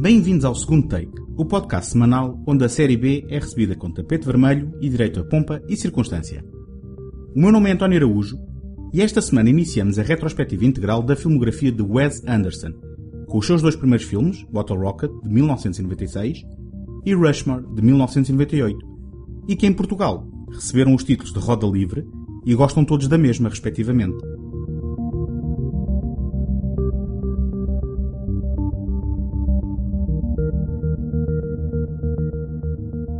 Bem-vindos ao segundo take, o podcast semanal onde a série B é recebida com tapete vermelho e direito a pompa e circunstância. O meu nome é António Araújo e esta semana iniciamos a retrospectiva integral da filmografia de Wes Anderson, com os seus dois primeiros filmes, Bottle Rocket, de 1996, e Rushmore, de 1998, e que em Portugal receberam os títulos de Roda Livre e gostam todos da mesma, respectivamente.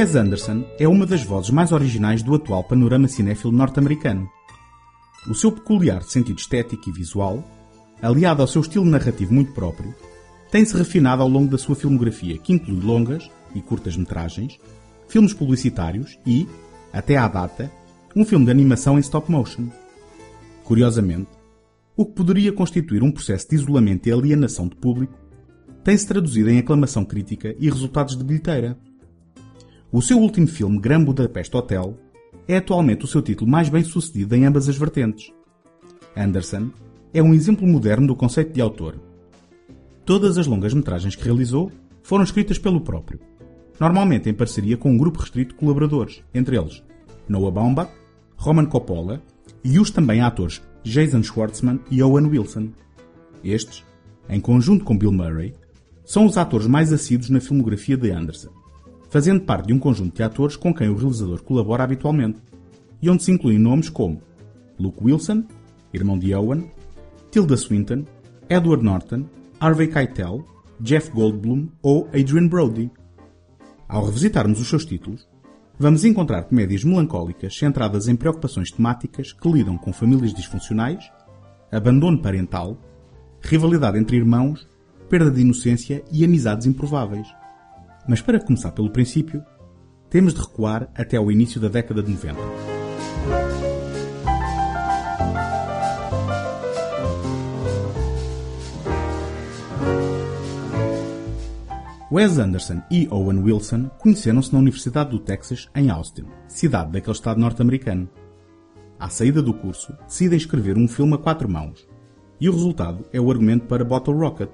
Wes Anderson é uma das vozes mais originais do atual panorama cinéfilo norte-americano. O seu peculiar sentido estético e visual, aliado ao seu estilo narrativo muito próprio, tem-se refinado ao longo da sua filmografia, que inclui longas e curtas metragens, filmes publicitários e, até à data, um filme de animação em stop motion. Curiosamente, o que poderia constituir um processo de isolamento e alienação de público tem-se traduzido em aclamação crítica e resultados de bilheteira. O seu último filme, Grand Budapest Hotel, é atualmente o seu título mais bem sucedido em ambas as vertentes. Anderson é um exemplo moderno do conceito de autor. Todas as longas-metragens que realizou foram escritas pelo próprio, normalmente em parceria com um grupo restrito de colaboradores, entre eles Noah Baumbach, Roman Coppola e os também atores Jason Schwartzman e Owen Wilson. Estes, em conjunto com Bill Murray, são os atores mais assíduos na filmografia de Anderson fazendo parte de um conjunto de atores com quem o realizador colabora habitualmente, e onde se incluem nomes como Luke Wilson, irmão de Owen, Tilda Swinton, Edward Norton, Harvey Keitel, Jeff Goldblum ou Adrian Brody. Ao revisitarmos os seus títulos, vamos encontrar comédias melancólicas centradas em preocupações temáticas que lidam com famílias disfuncionais, abandono parental, rivalidade entre irmãos, perda de inocência e amizades improváveis. Mas para começar pelo princípio, temos de recuar até ao início da década de 90. Wes Anderson e Owen Wilson conheceram-se na Universidade do Texas, em Austin, cidade daquele estado norte-americano. À saída do curso, decidem escrever um filme a quatro mãos, e o resultado é o argumento para Bottle Rocket,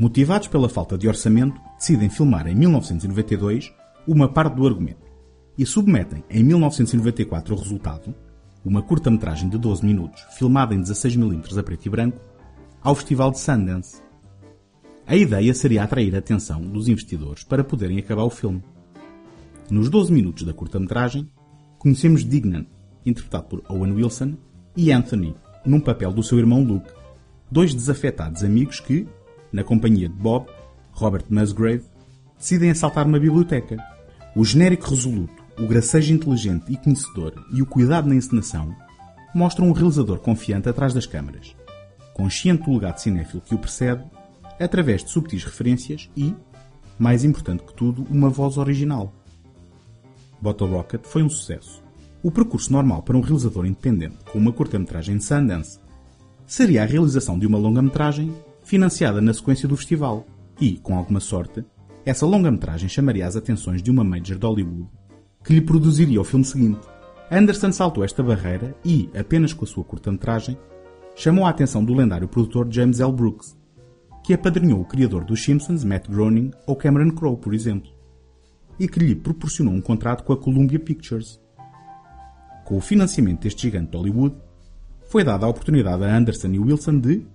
Motivados pela falta de orçamento, decidem filmar em 1992 uma parte do argumento e submetem em 1994 o resultado, uma curta-metragem de 12 minutos, filmada em 16mm a preto e branco, ao Festival de Sundance. A ideia seria atrair a atenção dos investidores para poderem acabar o filme. Nos 12 minutos da curta-metragem, conhecemos Dignan, interpretado por Owen Wilson, e Anthony, num papel do seu irmão Luke, dois desafetados amigos que, na companhia de Bob, Robert Musgrave, decidem assaltar uma biblioteca. O genérico resoluto, o gracejo inteligente e conhecedor e o cuidado na encenação mostram um realizador confiante atrás das câmaras, consciente do legado cinéfilo que o precede, através de subtis referências e, mais importante que tudo, uma voz original. Bottle Rocket foi um sucesso. O percurso normal para um realizador independente com uma curta-metragem de Sundance seria a realização de uma longa-metragem financiada na sequência do festival, e, com alguma sorte, essa longa-metragem chamaria as atenções de uma major de Hollywood, que lhe produziria o filme seguinte. Anderson saltou esta barreira e, apenas com a sua curta-metragem, chamou a atenção do lendário produtor James L. Brooks, que apadrinhou o criador dos Simpsons, Matt Groening, ou Cameron Crowe, por exemplo, e que lhe proporcionou um contrato com a Columbia Pictures. Com o financiamento deste gigante de Hollywood, foi dada a oportunidade a Anderson e Wilson de,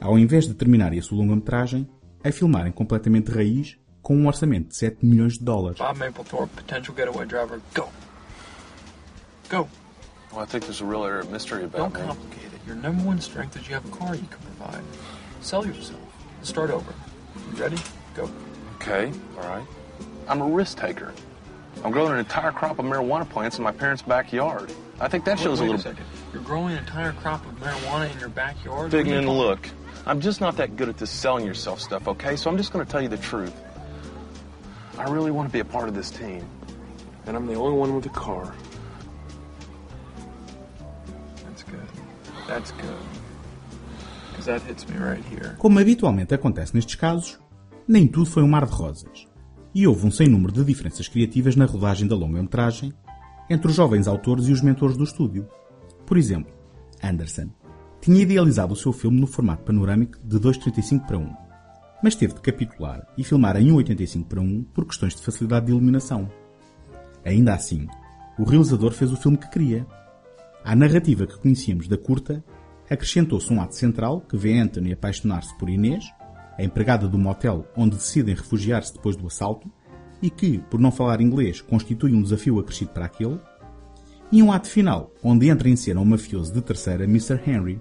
ao invés de terminarem a sua longa-metragem, a filmarem completamente raiz com um orçamento de 7 milhões de dólares. Bob Mapplethorpe, potential getaway driver. Go. Go. Well, I think there's a real air of mystery about Don't me. complicate it. Your number one strength is you have a car you can provide. Sell yourself. Start over. You ready? Go. Okay, all right. I'm a risk taker. I'm growing an entire crop of marijuana plants in my parents' backyard. I think that shows wait, a wait little. second. You're growing an entire crop of marijuana in your backyard? Big What man, look. I'm just not that good at this selling yourself stuff, okay? So I'm just going to tell you the truth. I really want to be a part of this team. And I'm the only one with a car. That's good. That's good. That hits me right here. Como habitualmente acontece nestes casos, nem tudo foi um mar de rosas. E houve um sem número de diferenças criativas na rodagem da longa-metragem entre os jovens autores e os mentores do estúdio. Por exemplo, Anderson tinha idealizado o seu filme no formato panorâmico de 2.35 para 1, mas teve de capitular e filmar em 1.85 para 1 por questões de facilidade de iluminação. Ainda assim, o realizador fez o filme que queria. À narrativa que conhecíamos da curta, acrescentou-se um ato central que vê Anthony apaixonar-se por Inês, a empregada do motel onde decidem refugiar-se depois do assalto, e que, por não falar inglês, constitui um desafio acrescido para aquele, e um ato final, onde entra em cena o mafioso de terceira Mr. Henry,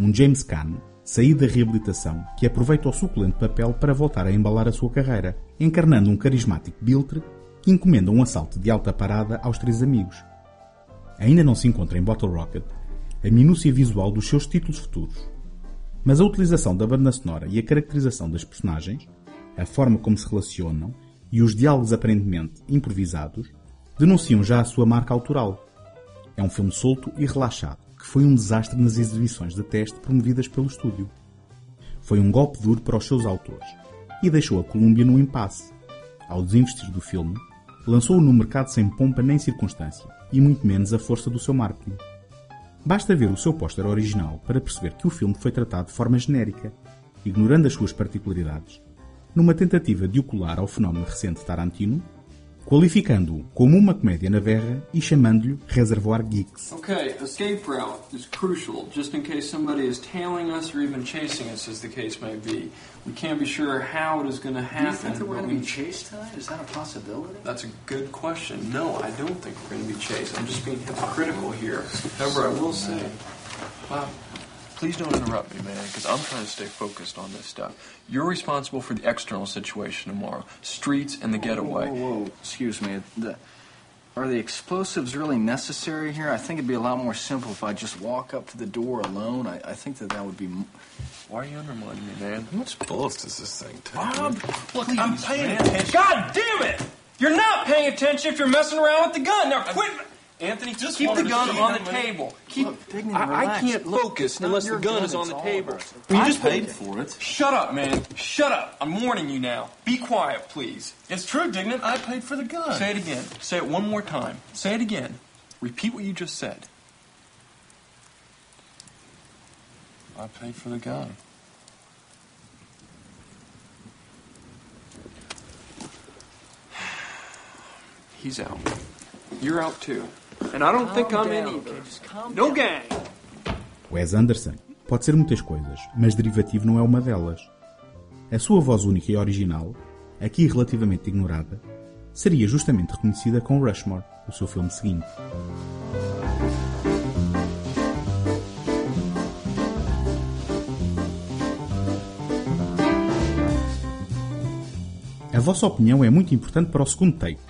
um James Caan, saído da reabilitação, que aproveita o suculento papel para voltar a embalar a sua carreira, encarnando um carismático biltre que encomenda um assalto de alta parada aos três amigos. Ainda não se encontra em Bottle Rocket a minúcia visual dos seus títulos futuros, mas a utilização da banda sonora e a caracterização das personagens, a forma como se relacionam e os diálogos aparentemente improvisados denunciam já a sua marca autoral. É um filme solto e relaxado, foi um desastre nas exibições de teste promovidas pelo estúdio. Foi um golpe duro para os seus autores e deixou a Columbia no impasse. Ao desinvestir do filme, lançou-o no mercado sem pompa nem circunstância e muito menos a força do seu marketing. Basta ver o seu póster original para perceber que o filme foi tratado de forma genérica, ignorando as suas particularidades, numa tentativa de o colar ao fenómeno recente Tarantino, qualificando-o como uma comédia na verra e chamando-lhe Reservoir Geeks. Okay, escape route is crucial, just in case somebody is tailing us or even chasing us, as the case may be. We can't be sure how it is going to Do happen. you think that we're going to we- be chased tonight? Is that a possibility? That's a good question. No, I don't think we're going to be chased. I'm just being hypocritical here. However, I will say, please don't interrupt me, man, because I'm trying to stay focused on this stuff. You're responsible for the external situation tomorrow, streets and the getaway. Whoa, whoa, whoa. Excuse me. The, are the explosives really necessary here? I think it'd be a lot more simple if I just walk up to the door alone. I, I think that that would be. m- Why are you undermining me, man? How much bullets does this thing take? Bob, look, Please, I'm paying man. attention. God damn it! You're not paying attention if you're messing around with the gun. Now quit. Anthony, just keep the gun on the table. Keep. Look, Dignan, I, I can't Look, focus not unless the your gun, gun, is on the table. of. You I just paid for it. Shut up, man. Shut up. I'm warning you now. Be quiet, please. It's true, Dignan. I paid for the gun. Say it again. Say it one more time. Say it again. Repeat what you just said. I paid for the gun. He's out. You're out too. And I don't think I'm in either. No gang. Wes Anderson pode ser muitas coisas, mas derivativo não é uma delas. A sua voz única e original, aqui relativamente ignorada, seria justamente reconhecida com Rushmore, o seu filme seguinte. A vossa opinião é muito importante para o segundo take.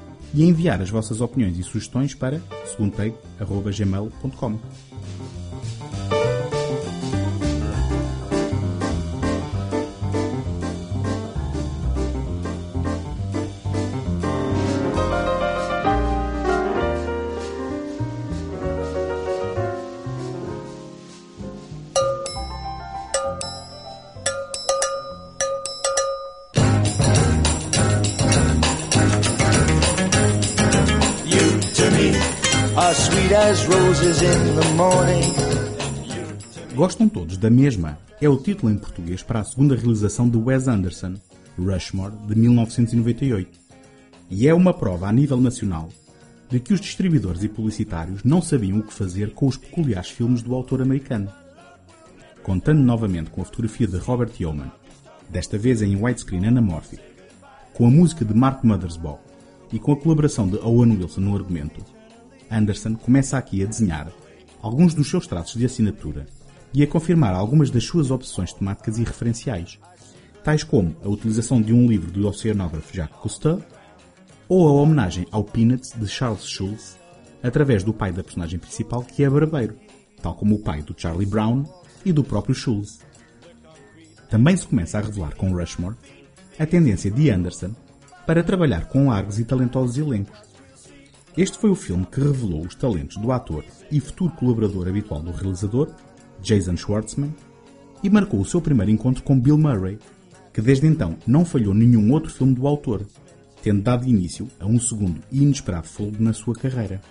e enviar as vossas opiniões e sugestões para segundotake.gmail.com. Gostam todos da mesma é o título em português para a segunda realização de Wes Anderson, Rushmore, de 1998. E é uma prova a nível nacional de que os distribuidores e publicitários não sabiam o que fazer com os peculiares filmes do autor americano. Contando novamente com a fotografia de Robert Yeoman, desta vez em widescreen anamórfico, com a música de Mark Mothersbaugh e com a colaboração de Owen Wilson no argumento, Anderson começa aqui a desenhar alguns dos seus traços de assinatura e a confirmar algumas das suas opções temáticas e referenciais, tais como a utilização de um livro do oceanógrafo Jacques Cousteau ou a homenagem ao Peanuts de Charles Schulz através do pai da personagem principal que é barbeiro, tal como o pai do Charlie Brown e do próprio Schulz. Também se começa a revelar com Rushmore a tendência de Anderson para trabalhar com largos e talentosos elencos. Este foi o filme que revelou os talentos do ator e futuro colaborador habitual do realizador, Jason Schwartzman, e marcou o seu primeiro encontro com Bill Murray, que desde então não falhou nenhum outro filme do autor, tendo dado início a um segundo e inesperado fogo na sua carreira.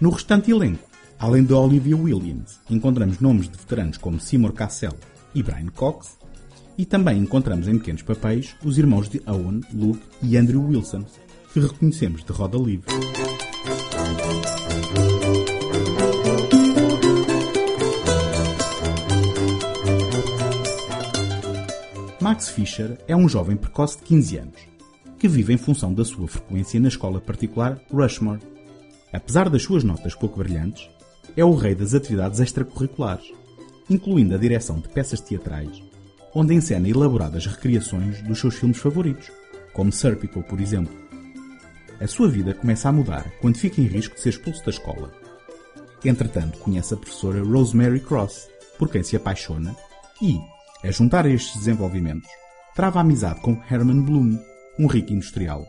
No restante elenco, além de Olivia Williams, encontramos nomes de veteranos como Seymour Cassell e Brian Cox, e também encontramos em pequenos papéis os irmãos de Owen, Luke e Andrew Wilson, que reconhecemos de roda livre. Max Fischer é um jovem precoce de 15 anos, que vive em função da sua frequência na escola particular Rushmore. Apesar das suas notas pouco brilhantes, é o rei das atividades extracurriculares, incluindo a direção de peças teatrais, onde encena elaboradas recriações dos seus filmes favoritos, como Serpico, por exemplo. A sua vida começa a mudar quando fica em risco de ser expulso da escola. Entretanto, conhece a professora Rosemary Cross, por quem se apaixona e, a juntar a estes desenvolvimentos, trava amizade com Herman Bloom, um rico industrial,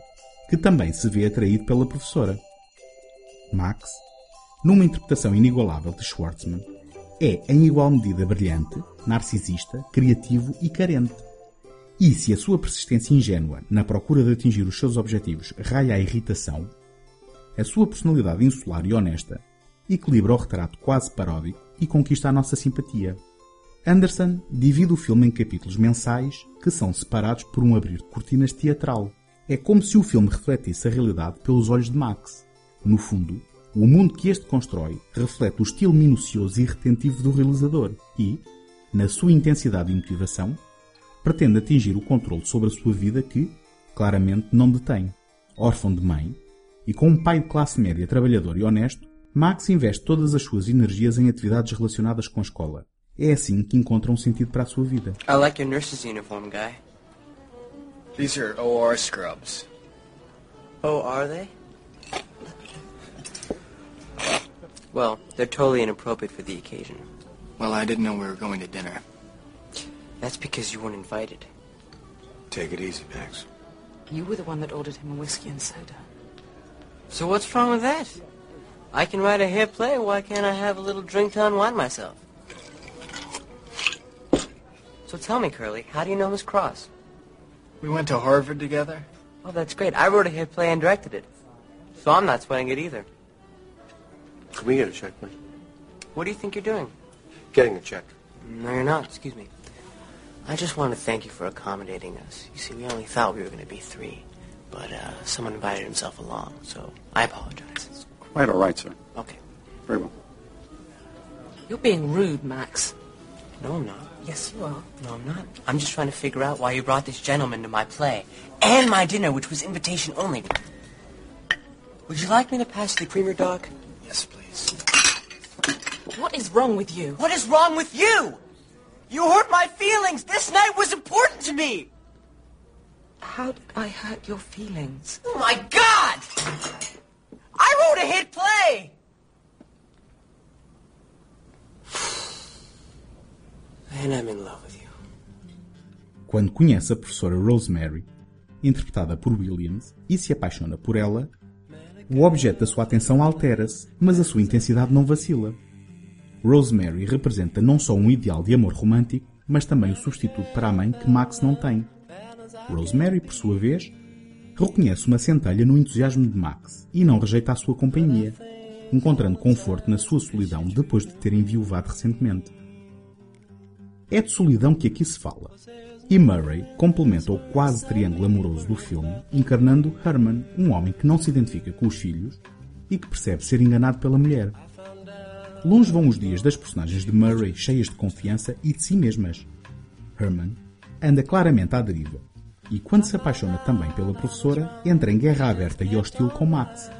que também se vê atraído pela professora. Max, numa interpretação inigualável de Schwartzman, é em igual medida brilhante, narcisista, criativo e carente. E se a sua persistência ingênua na procura de atingir os seus objetivos raia a irritação, a sua personalidade insular e honesta equilibra o retrato quase paródico e conquista a nossa simpatia. Anderson divide o filme em capítulos mensais que são separados por um abrir de cortinas teatral. É como se o filme refletisse a realidade pelos olhos de Max. No fundo, o mundo que este constrói reflete o estilo minucioso e retentivo do realizador e, na sua intensidade e motivação, pretende atingir o controle sobre a sua vida que, claramente, não detém. Órfão de mãe e com um pai de classe média trabalhador e honesto, Max investe todas as suas energias em atividades relacionadas com a escola. É assim que encontra um sentido para a sua vida. I like your nurse's uniform, guy. These are OR scrubs. Oh, are they? Well, they're totally inappropriate for the occasion. Well, I didn't know we were going to dinner. That's because you weren't invited. Take it easy, Max. You were the one that ordered him a whiskey and soda. So what's wrong with that? I can write a hair play, why can't I have a little drink to unwind myself? So tell me, Curly, how do you know Miss Cross? We went to Harvard together. Oh, that's great. I wrote a hit play and directed it. So I'm not sweating it either. Can we get a check, please? What do you think you're doing? Getting a check. No, you're not. Excuse me. I just want to thank you for accommodating us. You see, we only thought we were going to be three, but uh, someone invited himself along, so I apologize. Quite all right, sir. Okay. Very well. You're being rude, Max. No, I'm not. Yes, you are. No, I'm not. I'm just trying to figure out why you brought this gentleman to my play and my dinner, which was invitation only. Would you like me to pass the creamer, dog? Yes, please. What is wrong with you? What is wrong with you? You hurt my feelings. This night was important to me. How did I hurt your feelings? Oh my God! I wrote a hit play. And I'm in love with you. Quando conhece a professora Rosemary, interpretada por Williams, e se apaixona por ela, o objeto da sua atenção altera-se, mas a sua intensidade não vacila. Rosemary representa não só um ideal de amor romântico, mas também o substituto para a mãe que Max não tem. Rosemary, por sua vez, reconhece uma centelha no entusiasmo de Max e não rejeita a sua companhia, encontrando conforto na sua solidão depois de ter enviuvado recentemente. É de solidão que aqui se fala. E Murray complementa o quase triângulo amoroso do filme, encarnando Herman, um homem que não se identifica com os filhos e que percebe ser enganado pela mulher. Longe vão os dias das personagens de Murray cheias de confiança e de si mesmas. Herman anda claramente à deriva e, quando se apaixona também pela professora, entra em guerra aberta e hostil com Max,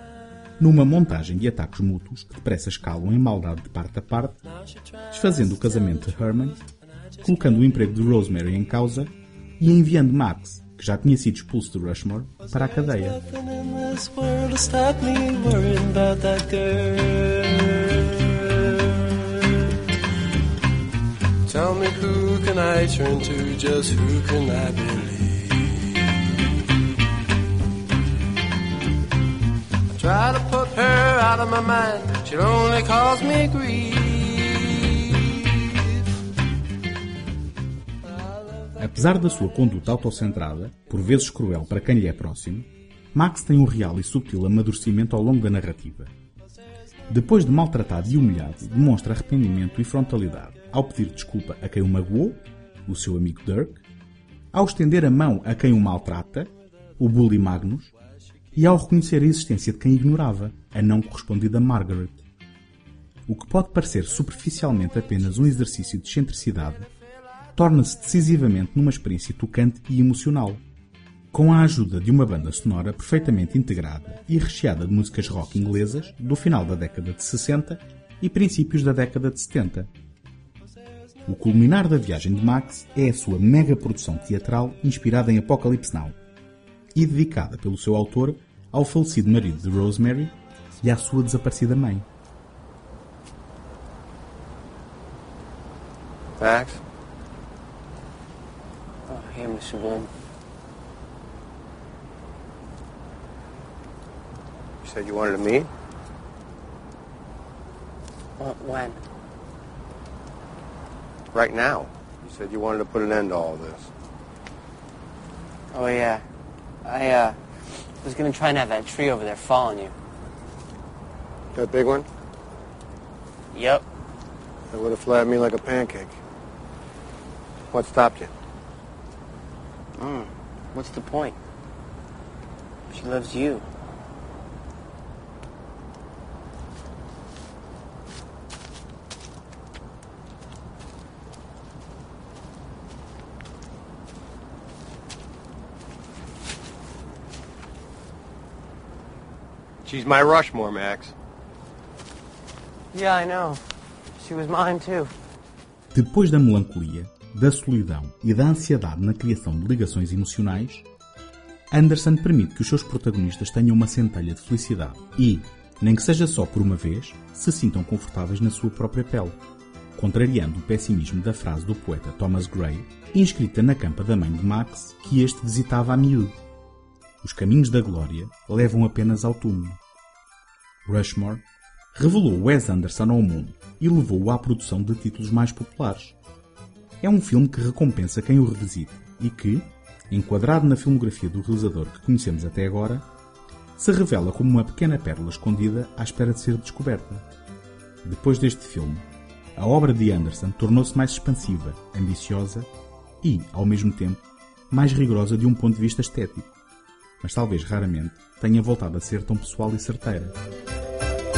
numa montagem de ataques mútuos que depressa escalam em maldade de parte a parte, desfazendo o casamento de Herman, colocando o emprego de Rosemary em causa e enviando Max, que já tinha sido expulso de Rushmore, para a cadeia. Tell me who can I turn to, just who can I believe? I try to put her out of my mind, only cause me grief. Apesar da sua conduta autocentrada, por vezes cruel para quem lhe é próximo, Max tem um real e subtil amadurecimento ao longo da narrativa. Depois de maltratado e humilhado, demonstra arrependimento e frontalidade ao pedir desculpa a quem o magoou, o seu amigo Dirk, ao estender a mão a quem o maltrata, o bully Magnus, e ao reconhecer a existência de quem ignorava, a não correspondida Margaret. O que pode parecer superficialmente apenas um exercício de excentricidade, torna-se decisivamente numa experiência tocante e emocional. Com a ajuda de uma banda sonora perfeitamente integrada e recheada de músicas rock inglesas do final da década de 60 e princípios da década de 70. O culminar da viagem de Max é a sua mega produção teatral inspirada em Apocalypse Now e dedicada pelo seu autor ao falecido marido de Rosemary e à sua desaparecida mãe. Max? Oh, hey, Mr. Bloom. Said you wanted to meet? Well, when? Right now. You said you wanted to put an end to all this. Oh, yeah. I, uh, was gonna try and have that tree over there fall on you. That big one? Yep. That would have flattened me like a pancake. What stopped you? Mm. What's the point? She loves you. She's my Rushmore, Max. Yeah, I know. She was mine, too. Depois da melancolia, da solidão e da ansiedade na criação de ligações emocionais, Anderson permite que os seus protagonistas tenham uma centelha de felicidade e, nem que seja só por uma vez, se sintam confortáveis na sua própria pele, contrariando o pessimismo da frase do poeta Thomas Gray, inscrita na campa da mãe de Max, que este visitava a miúdo. Os caminhos da glória levam apenas ao túmulo. Rushmore revelou Wes Anderson ao mundo e levou-o à produção de títulos mais populares. É um filme que recompensa quem o revisita e que, enquadrado na filmografia do realizador que conhecemos até agora, se revela como uma pequena pérola escondida à espera de ser descoberta. Depois deste filme, a obra de Anderson tornou-se mais expansiva, ambiciosa e, ao mesmo tempo, mais rigorosa de um ponto de vista estético, mas talvez raramente tenha voltado a ser tão pessoal e certeira.